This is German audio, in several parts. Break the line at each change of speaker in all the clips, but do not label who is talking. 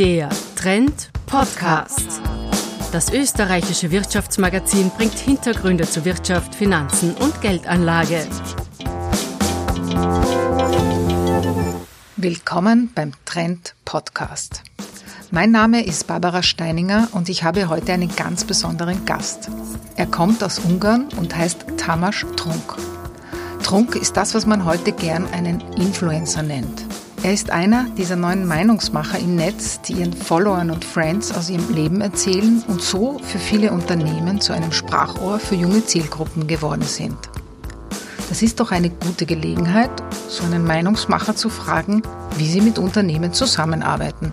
Der Trend Podcast. Das österreichische Wirtschaftsmagazin bringt Hintergründe zu Wirtschaft, Finanzen und Geldanlage.
Willkommen beim Trend Podcast. Mein Name ist Barbara Steininger und ich habe heute einen ganz besonderen Gast. Er kommt aus Ungarn und heißt Tamas Trunk. Trunk ist das, was man heute gern einen Influencer nennt. Er ist einer dieser neuen Meinungsmacher im Netz, die ihren Followern und Friends aus ihrem Leben erzählen und so für viele Unternehmen zu einem Sprachrohr für junge Zielgruppen geworden sind. Das ist doch eine gute Gelegenheit, so einen Meinungsmacher zu fragen, wie sie mit Unternehmen zusammenarbeiten.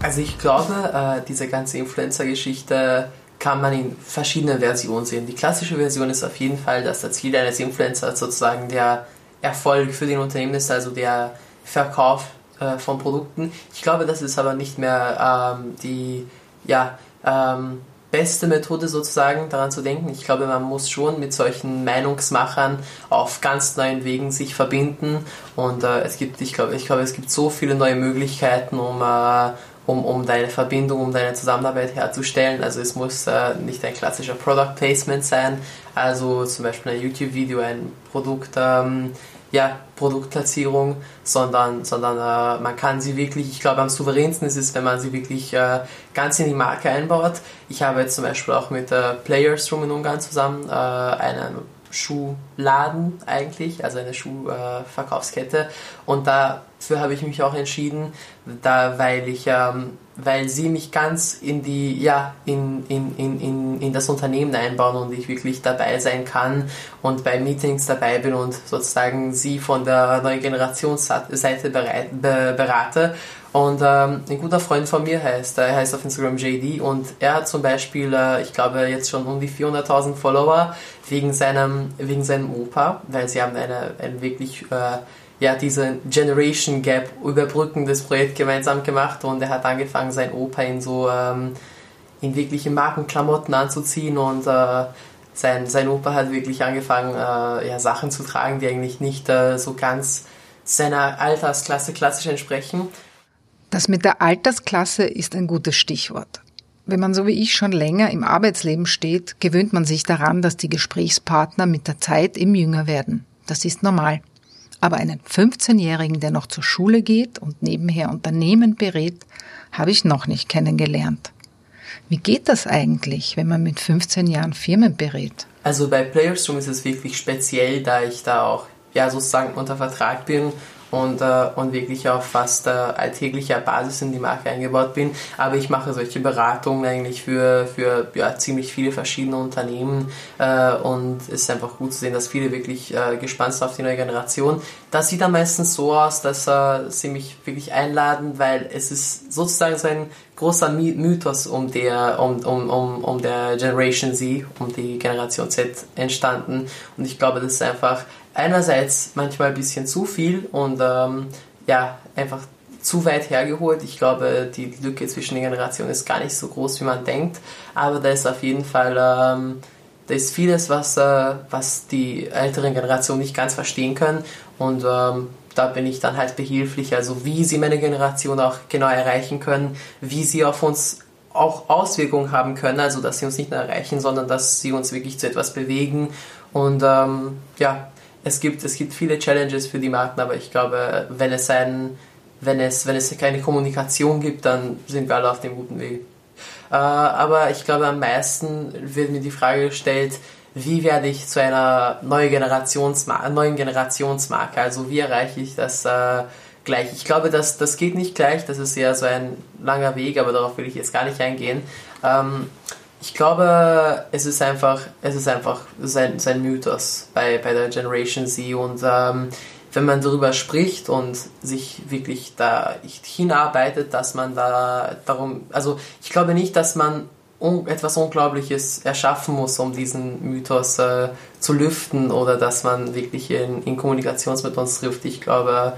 Also ich glaube, äh, diese ganze Influencer-Geschichte kann man in verschiedenen Versionen sehen. Die klassische Version ist auf jeden Fall, dass das Ziel eines Influencers sozusagen der Erfolg für den Unternehmen ist, also der Verkauf äh, von Produkten. Ich glaube, das ist aber nicht mehr ähm, die ja, ähm, beste Methode sozusagen daran zu denken. Ich glaube, man muss schon mit solchen Meinungsmachern auf ganz neuen Wegen sich verbinden und äh, es gibt, ich glaube, ich glaube, es gibt so viele neue Möglichkeiten, um äh, um, um deine Verbindung, um deine Zusammenarbeit herzustellen. Also es muss äh, nicht ein klassischer Product Placement sein, also zum Beispiel ein YouTube-Video, ein Produkt, ähm, ja, Produktplatzierung, sondern, sondern äh, man kann sie wirklich, ich glaube am souveränsten ist es, wenn man sie wirklich äh, ganz in die Marke einbaut. Ich habe jetzt zum Beispiel auch mit äh, Players Room in Ungarn zusammen äh, einen Schuhladen eigentlich, also eine Schuhverkaufskette. und dafür habe ich mich auch entschieden, da, weil ich ähm, weil sie mich ganz in die, ja, in, in, in, in, in das Unternehmen einbauen und ich wirklich dabei sein kann und bei Meetings dabei bin und sozusagen sie von der neuen Generationsseite berate. Und ähm, ein guter Freund von mir heißt, er heißt auf Instagram JD und er hat zum Beispiel, äh, ich glaube jetzt schon um die 400.000 Follower wegen seinem, wegen seinem Opa, weil sie haben eine, eine wirklich äh, ja, diese Generation Gap überbrückendes Projekt gemeinsam gemacht und er hat angefangen, sein Opa in so ähm, in wirkliche Markenklamotten anzuziehen und äh, sein, sein Opa hat wirklich angefangen, äh, ja, Sachen zu tragen, die eigentlich nicht äh, so ganz seiner Altersklasse klassisch entsprechen.
Das mit der Altersklasse ist ein gutes Stichwort. Wenn man so wie ich schon länger im Arbeitsleben steht, gewöhnt man sich daran, dass die Gesprächspartner mit der Zeit im jünger werden. Das ist normal. Aber einen 15-Jährigen, der noch zur Schule geht und nebenher Unternehmen berät, habe ich noch nicht kennengelernt. Wie geht das eigentlich, wenn man mit 15 Jahren Firmen berät?
Also bei Playersroom ist es wirklich speziell, da ich da auch ja sozusagen unter Vertrag bin und, äh, und wirklich auf fast äh, alltäglicher Basis in die Marke eingebaut bin. Aber ich mache solche Beratungen eigentlich für, für ja, ziemlich viele verschiedene Unternehmen äh, und es ist einfach gut zu sehen, dass viele wirklich äh, gespannt sind auf die neue Generation. Das sieht dann meistens so aus, dass äh, sie mich wirklich einladen, weil es ist sozusagen so ein großer Mythos um der, um, um, um, um der Generation Z, um die Generation Z entstanden. Und ich glaube, das ist einfach einerseits manchmal ein bisschen zu viel und ähm, ja, einfach zu weit hergeholt. Ich glaube, die Lücke zwischen den Generationen ist gar nicht so groß, wie man denkt. Aber da ist auf jeden Fall, ähm, da ist vieles, was, äh, was die älteren Generationen nicht ganz verstehen können. Und ähm, da bin ich dann halt behilflich. Also wie sie meine Generation auch genau erreichen können, wie sie auf uns auch Auswirkungen haben können. Also dass sie uns nicht nur erreichen, sondern dass sie uns wirklich zu etwas bewegen. Und ähm, ja, es gibt, es gibt viele Challenges für die Marken, aber ich glaube, wenn es, ein, wenn es, wenn es keine Kommunikation gibt, dann sind wir alle auf dem guten Weg. Äh, aber ich glaube, am meisten wird mir die Frage gestellt, wie werde ich zu einer neuen, Generationsmar neuen Generationsmarke? Also wie erreiche ich das äh, gleich? Ich glaube, das, das geht nicht gleich, das ist ja so ein langer Weg, aber darauf will ich jetzt gar nicht eingehen. Ähm, ich glaube, es ist einfach, es ist einfach sein, sein Mythos bei, bei der Generation Z und ähm, wenn man darüber spricht und sich wirklich da hinarbeitet, dass man da darum, also ich glaube nicht, dass man un etwas Unglaubliches erschaffen muss, um diesen Mythos äh, zu lüften oder dass man wirklich in, in Kommunikation mit uns trifft. Ich glaube,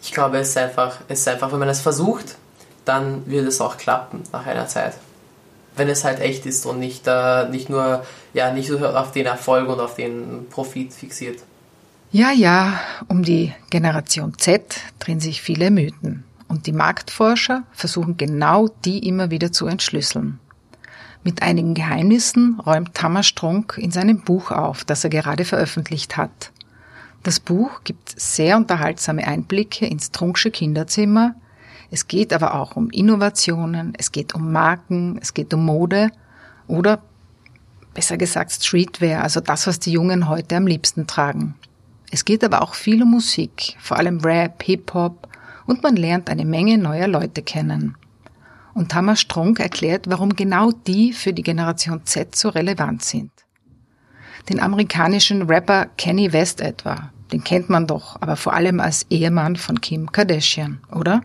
ich glaube, es ist einfach, es ist einfach, wenn man es versucht, dann wird es auch klappen nach einer Zeit wenn es halt echt ist und nicht, äh, nicht nur ja, nicht so auf den Erfolg und auf den Profit fixiert.
Ja, ja, um die Generation Z drehen sich viele Mythen. Und die Marktforscher versuchen genau die immer wieder zu entschlüsseln. Mit einigen Geheimnissen räumt Thomas Strunk in seinem Buch auf, das er gerade veröffentlicht hat. Das Buch gibt sehr unterhaltsame Einblicke ins Trunksche Kinderzimmer. Es geht aber auch um Innovationen, es geht um Marken, es geht um Mode oder besser gesagt Streetwear, also das, was die Jungen heute am liebsten tragen. Es geht aber auch viel um Musik, vor allem Rap, Hip-Hop und man lernt eine Menge neuer Leute kennen. Und Thomas Strunk erklärt, warum genau die für die Generation Z so relevant sind. Den amerikanischen Rapper Kenny West etwa, den kennt man doch, aber vor allem als Ehemann von Kim Kardashian, oder?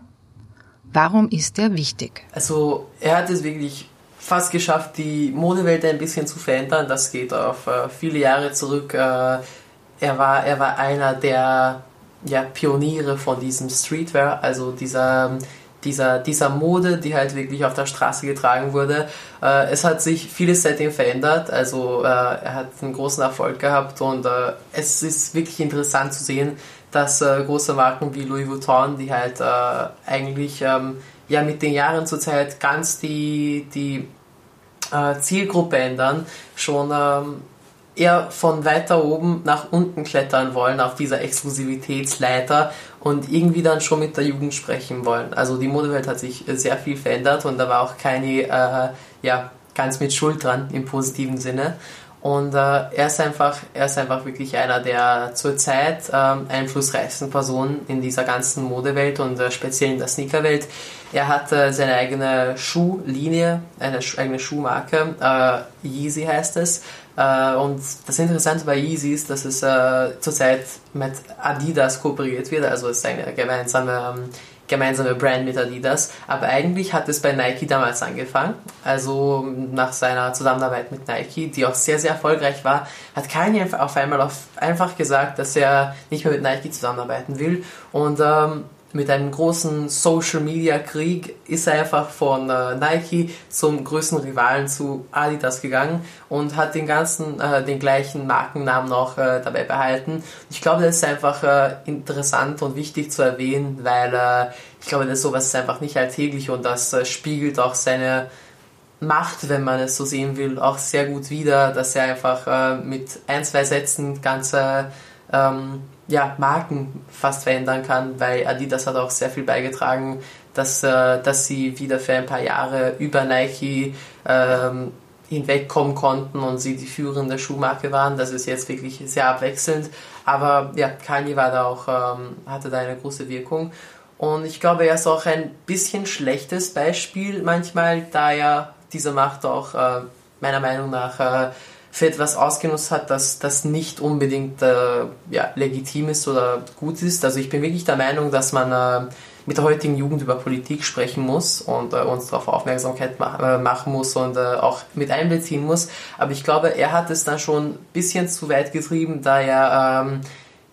Warum ist er wichtig?
Also er hat es wirklich fast geschafft, die Modewelt ein bisschen zu verändern. Das geht auf äh, viele Jahre zurück. Äh, er, war, er war einer der ja, Pioniere von diesem Streetwear, also dieser, dieser, dieser Mode, die halt wirklich auf der Straße getragen wurde. Äh, es hat sich vieles seitdem verändert, also äh, er hat einen großen Erfolg gehabt und äh, es ist wirklich interessant zu sehen, dass äh, große Marken wie Louis Vuitton, die halt eigentlich ähm, ja mit den Jahren zurzeit ganz die, die äh, Zielgruppe ändern, schon ähm, eher von weiter oben nach unten klettern wollen auf dieser Exklusivitätsleiter und irgendwie dann schon mit der Jugend sprechen wollen. Also die Modewelt hat sich sehr viel verändert und da war auch keine äh, ja, ganz mit Schuld dran im positiven Sinne. Und äh, er, ist einfach, er ist einfach wirklich einer der zurzeit ähm, einflussreichsten Personen in dieser ganzen Modewelt und äh, speziell in der Sneakerwelt. Er hat äh, seine eigene Schuhlinie, eine Sch eigene Schuhmarke, äh, Yeezy heißt es. Äh, und das Interessante bei Yeezy ist, dass es äh, zurzeit mit Adidas kooperiert wird, also es ist eine gemeinsame ähm, gemeinsame Brand mit Adidas. Aber eigentlich hat es bei Nike damals angefangen. Also nach seiner Zusammenarbeit mit Nike, die auch sehr, sehr erfolgreich war, hat Kanye auf einmal auf, einfach gesagt, dass er nicht mehr mit Nike zusammenarbeiten will. Und ähm, mit einem großen Social Media Krieg ist er einfach von äh, Nike zum größten Rivalen zu Adidas gegangen und hat den ganzen, äh, den gleichen Markennamen noch äh, dabei behalten. Ich glaube, das ist einfach äh, interessant und wichtig zu erwähnen, weil äh, ich glaube, das sowas ist einfach nicht alltäglich und das äh, spiegelt auch seine Macht, wenn man es so sehen will, auch sehr gut wider, dass er einfach mit ein, zwei Sätzen ganze ähm, ja, Marken fast verändern kann, weil Adidas hat auch sehr viel beigetragen, dass, äh, dass sie wieder für ein paar Jahre über Nike ähm, hinwegkommen konnten und sie die führende Schuhmarke waren. Das ist jetzt wirklich sehr abwechselnd. Aber ja, Kanye war da auch, ähm, hatte da eine große Wirkung. Und ich glaube, er ist auch ein bisschen schlechtes Beispiel manchmal, da er diese Macht auch äh, meiner Meinung nach äh, für etwas ausgenutzt hat, das, das nicht unbedingt äh, ja, legitim ist oder gut ist. Also ich bin wirklich der Meinung, dass man äh, mit der heutigen Jugend über Politik sprechen muss und äh, uns darauf Aufmerksamkeit mach, äh, machen muss und äh, auch mit einbeziehen muss. Aber ich glaube, er hat es dann schon ein bisschen zu weit getrieben, da er ähm,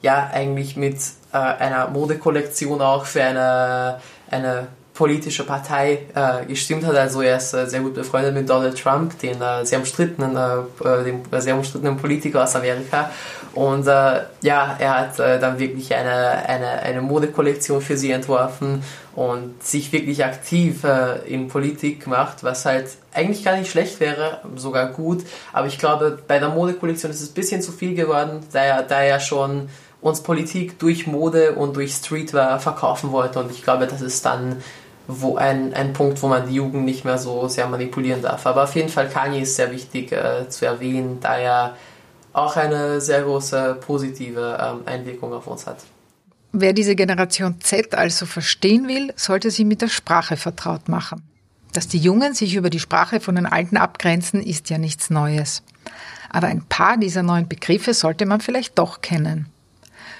ja eigentlich mit äh, einer Modekollektion auch für eine, eine politische Partei äh, gestimmt hat. Also er ist äh, sehr gut befreundet mit Donald Trump, den äh, sehr umstrittenen, äh, äh dem äh, sehr umstrittenen Politiker aus Amerika. Und ja, er hat dann wirklich eine, eine, eine Modekollektion für sie entworfen und sich wirklich aktiv in Politik gemacht, was halt eigentlich gar nicht schlecht wäre, sogar gut. Aber ich glaube, bei der Modekollektion ist es ein bisschen zu viel geworden, da er, da er schon uns Politik durch Mode und durch Streetwear verkaufen wollte. Und ich glaube, das ist dann wo ein, ein Punkt, wo man die Jugend nicht mehr so sehr manipulieren darf. Aber auf jeden Fall Kanye ist sehr wichtig äh, zu erwähnen, da er auch eine sehr große positive ähm, Einwirkung auf uns hat.
Wer diese Generation Z also verstehen will, sollte sie mit der Sprache vertraut machen. Dass die Jungen sich über die Sprache von den Alten abgrenzen, ist ja nichts Neues. Aber ein paar dieser neuen Begriffe sollte man vielleicht doch kennen.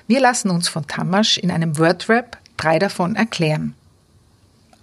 Wir lassen uns von Tamasch in einem Wordrap drei davon erklären.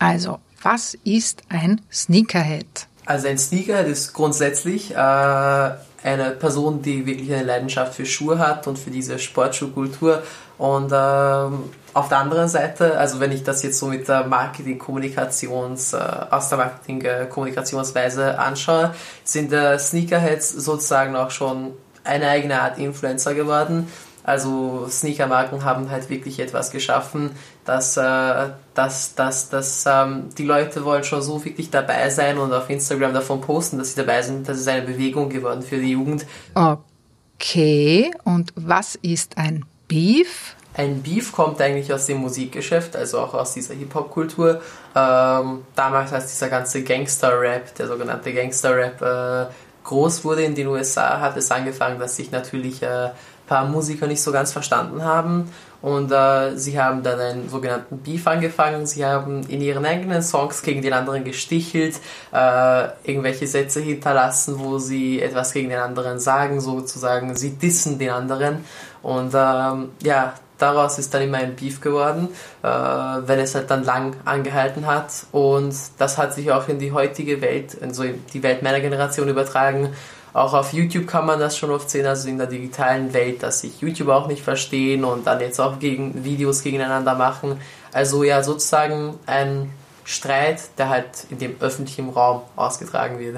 Also, was ist ein Sneakerhead?
Also ein Sneakerhead ist grundsätzlich äh, eine Person, die wirklich eine Leidenschaft für Schuhe hat und für diese Sportschuhkultur. Und ähm, auf der anderen Seite, also wenn ich das jetzt so mit der Marketing-Kommunikations, äh, aus der Marketing-Kommunikationsweise anschaue, sind äh, Sneakerheads sozusagen auch schon eine eigene Art Influencer geworden Also Sneakermarken haben halt wirklich etwas geschaffen, dass, äh, dass, dass, dass ähm, die Leute wollen schon so wirklich dabei sein und auf Instagram davon posten, dass sie dabei sind. Das ist eine Bewegung geworden für die Jugend.
Okay, und was ist ein Beef?
Ein Beef kommt eigentlich aus dem Musikgeschäft, also auch aus dieser Hip-Hop-Kultur. Ähm, damals, als dieser ganze Gangster-Rap, der sogenannte Gangster-Rap, äh, groß wurde in den USA, hat es angefangen, dass sich natürlich äh, paar Musiker nicht so ganz verstanden haben und äh, sie haben dann einen sogenannten Beef angefangen. Sie haben in ihren eigenen Songs gegen den anderen gestichelt, äh, irgendwelche Sätze hinterlassen, wo sie etwas gegen den anderen sagen, sozusagen. Sie dissen den anderen und ähm, ja, daraus ist dann immer ein Beef geworden, äh, wenn es halt dann lang angehalten hat. Und das hat sich auch in die heutige Welt, also in die Welt meiner Generation übertragen. Auch auf YouTube kann man das schon oft sehen, also in der digitalen Welt, dass sich YouTube auch nicht verstehen und dann jetzt auch gegen Videos gegeneinander machen. Also ja, sozusagen ein Streit, der halt in dem öffentlichen Raum ausgetragen wird.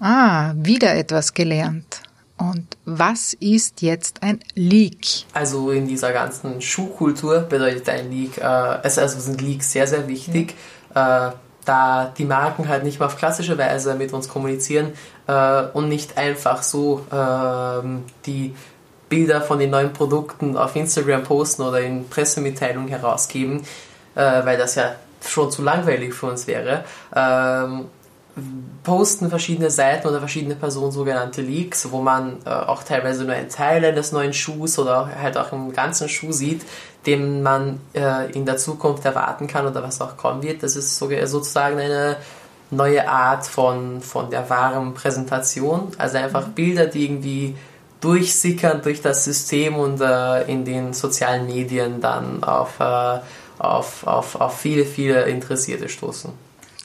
Ah, wieder etwas gelernt. Und was ist jetzt ein Leak?
Also in dieser ganzen Schuhkultur bedeutet ein Leak, äh, also sind Leaks sehr, sehr wichtig. Ja. Äh, da die Marken halt nicht mehr auf klassische Weise mit uns kommunizieren äh, und nicht einfach so äh, die Bilder von den neuen Produkten auf Instagram posten oder in Pressemitteilungen herausgeben, äh, weil das ja schon zu langweilig für uns wäre. Posten verschiedene Seiten oder verschiedene Personen sogenannte Leaks, wo man äh, auch teilweise nur einen Teil eines neuen Schuhs oder halt auch einen ganzen Schuh sieht, den man äh, in der Zukunft erwarten kann oder was auch kommen wird. Das ist sozusagen eine neue Art von, von der wahren Präsentation. Also einfach Bilder, die irgendwie durchsickern durch das System und äh, in den sozialen Medien dann auf, äh, auf, auf, auf viele, viele Interessierte stoßen.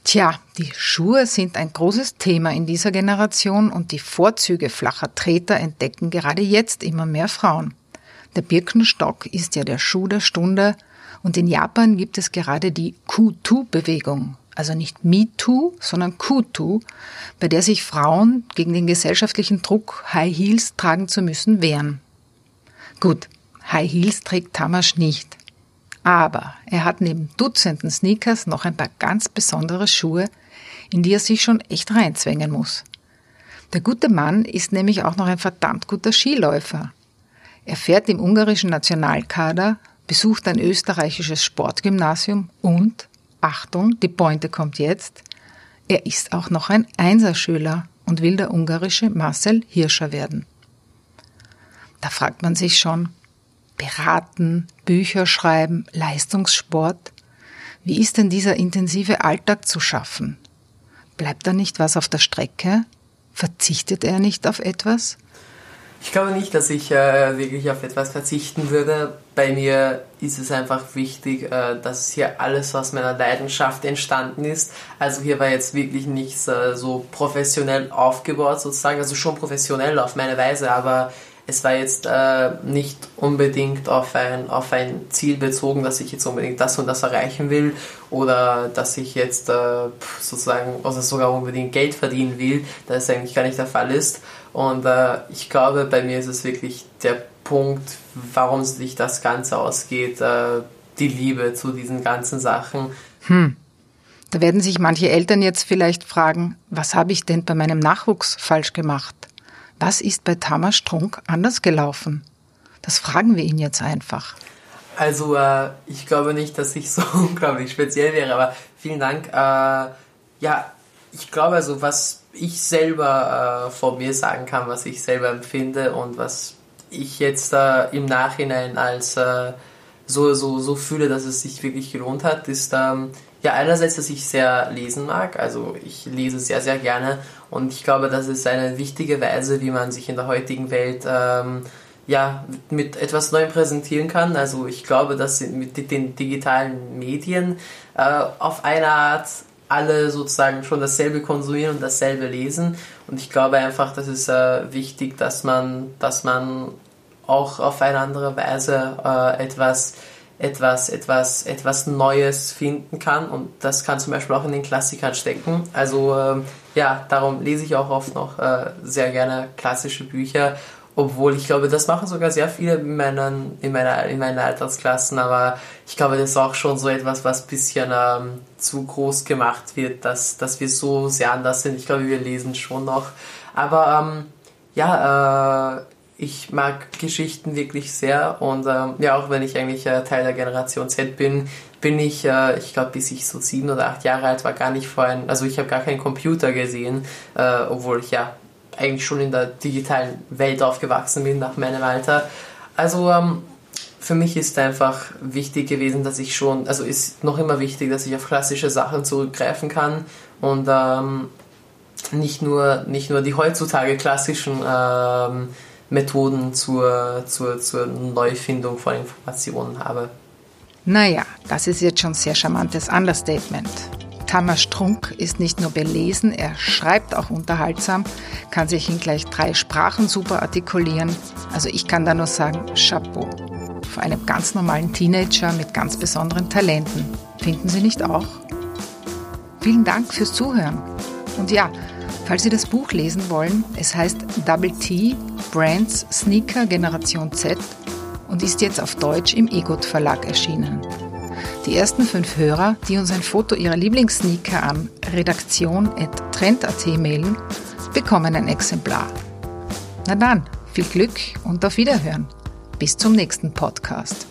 Tja, die Schuhe sind ein großes Thema in dieser Generation und die Vorzüge flacher Treter entdecken gerade jetzt immer mehr Frauen. Der Birkenstock ist ja der Schuh der Stunde und in Japan gibt es gerade die Q2-Bewegung, also nicht MeToo, sondern Q2, bei der sich Frauen gegen den gesellschaftlichen Druck, High Heels tragen zu müssen, wehren. Gut, High Heels trägt Tamasch nicht. Aber er hat neben Dutzenden Sneakers noch ein paar ganz besondere Schuhe, in die er sich schon echt reinzwängen muss. Der gute Mann ist nämlich auch noch ein verdammt guter Skiläufer. Er fährt im ungarischen Nationalkader, besucht ein österreichisches Sportgymnasium und, Achtung, die Pointe kommt jetzt, er ist auch noch ein Einserschüler und will der ungarische Marcel Hirscher werden. Da fragt man sich schon, beraten, Bücher schreiben, Leistungssport. Wie ist denn dieser intensive Alltag zu schaffen? Bleibt da nicht was auf der Strecke? Verzichtet er nicht auf etwas?
Ich glaube nicht, dass ich äh, wirklich auf etwas verzichten würde. Bei mir ist es einfach wichtig, äh, dass hier alles aus meiner Leidenschaft entstanden ist. Also hier war jetzt wirklich nichts äh, so professionell aufgebaut sozusagen, also schon professionell auf meine Weise, aber es war jetzt äh, nicht unbedingt auf ein, auf ein Ziel bezogen, dass ich jetzt unbedingt das und das erreichen will oder dass ich jetzt äh, sozusagen also sogar unbedingt Geld verdienen will, das ist eigentlich gar nicht der Fall ist. Und äh, ich glaube, bei mir ist es wirklich der Punkt, warum sich das Ganze ausgeht, äh, die Liebe zu diesen ganzen Sachen.
Hm. Da werden sich manche Eltern jetzt vielleicht fragen, was habe ich denn bei meinem Nachwuchs falsch gemacht? Was ist bei Tamas Strunk anders gelaufen? Das fragen wir ihn jetzt einfach.
Also äh, ich glaube nicht, dass ich so unglaublich speziell wäre, aber vielen Dank. Äh, ja, ich glaube also, was ich selber äh, von mir sagen kann, was ich selber empfinde und was ich jetzt äh, im Nachhinein als äh, so, so, so fühle, dass es sich wirklich gelohnt hat, ist ähm, ja einerseits, dass ich sehr lesen mag. Also ich lese sehr, sehr gerne und ich glaube, das ist eine wichtige Weise, wie man sich in der heutigen Welt ähm, ja, mit etwas Neuem präsentieren kann. Also ich glaube, dass mit den digitalen Medien äh, auf eine Art alle sozusagen schon dasselbe konsumieren und dasselbe lesen. Und ich glaube einfach, das ist äh, wichtig, dass man, dass man auch auf eine andere Weise äh, etwas, etwas, etwas, etwas Neues finden kann. Und das kann zum Beispiel auch in den Klassikern stecken. Also äh, ja, darum lese ich auch oft noch äh, sehr gerne klassische Bücher obwohl ich glaube, das machen sogar sehr viele in meinen, in meiner, in meinen Altersklassen, aber ich glaube, das ist auch schon so etwas, was ein bisschen ähm, zu groß gemacht wird, dass, dass wir so sehr anders sind. Ich glaube, wir lesen schon noch. Aber ähm, ja, äh, ich mag Geschichten wirklich sehr und ähm, ja, auch wenn ich eigentlich äh, Teil der Generation Z bin, bin ich, äh, ich glaube, bis ich so sieben oder acht Jahre alt war, gar nicht vorhin, also ich habe gar keinen Computer gesehen, äh, obwohl ich ja eigentlich schon in der digitalen Welt aufgewachsen bin nach meinem Alter. Also ähm, für mich ist einfach wichtig gewesen, dass ich schon, also ist noch immer wichtig, dass ich auf klassische Sachen zurückgreifen kann und ähm, nicht, nur, nicht nur die heutzutage klassischen ähm, Methoden zur, zur, zur Neufindung von Informationen habe.
Naja, das ist jetzt schon sehr charmantes Understatement. Tamas Strunk ist nicht nur belesen, er schreibt auch unterhaltsam, kann sich in gleich drei Sprachen super artikulieren. Also ich kann da nur sagen, Chapeau. Vor einem ganz normalen Teenager mit ganz besonderen Talenten. Finden Sie nicht auch? Vielen Dank fürs Zuhören. Und ja, falls Sie das Buch lesen wollen, es heißt Double T, Brands Sneaker Generation Z und ist jetzt auf Deutsch im Egot Verlag erschienen. Die ersten fünf Hörer, die uns ein Foto ihrer Lieblingssneaker an redaktion.trend.at mailen, bekommen ein Exemplar. Na dann, viel Glück und auf Wiederhören. Bis zum nächsten Podcast.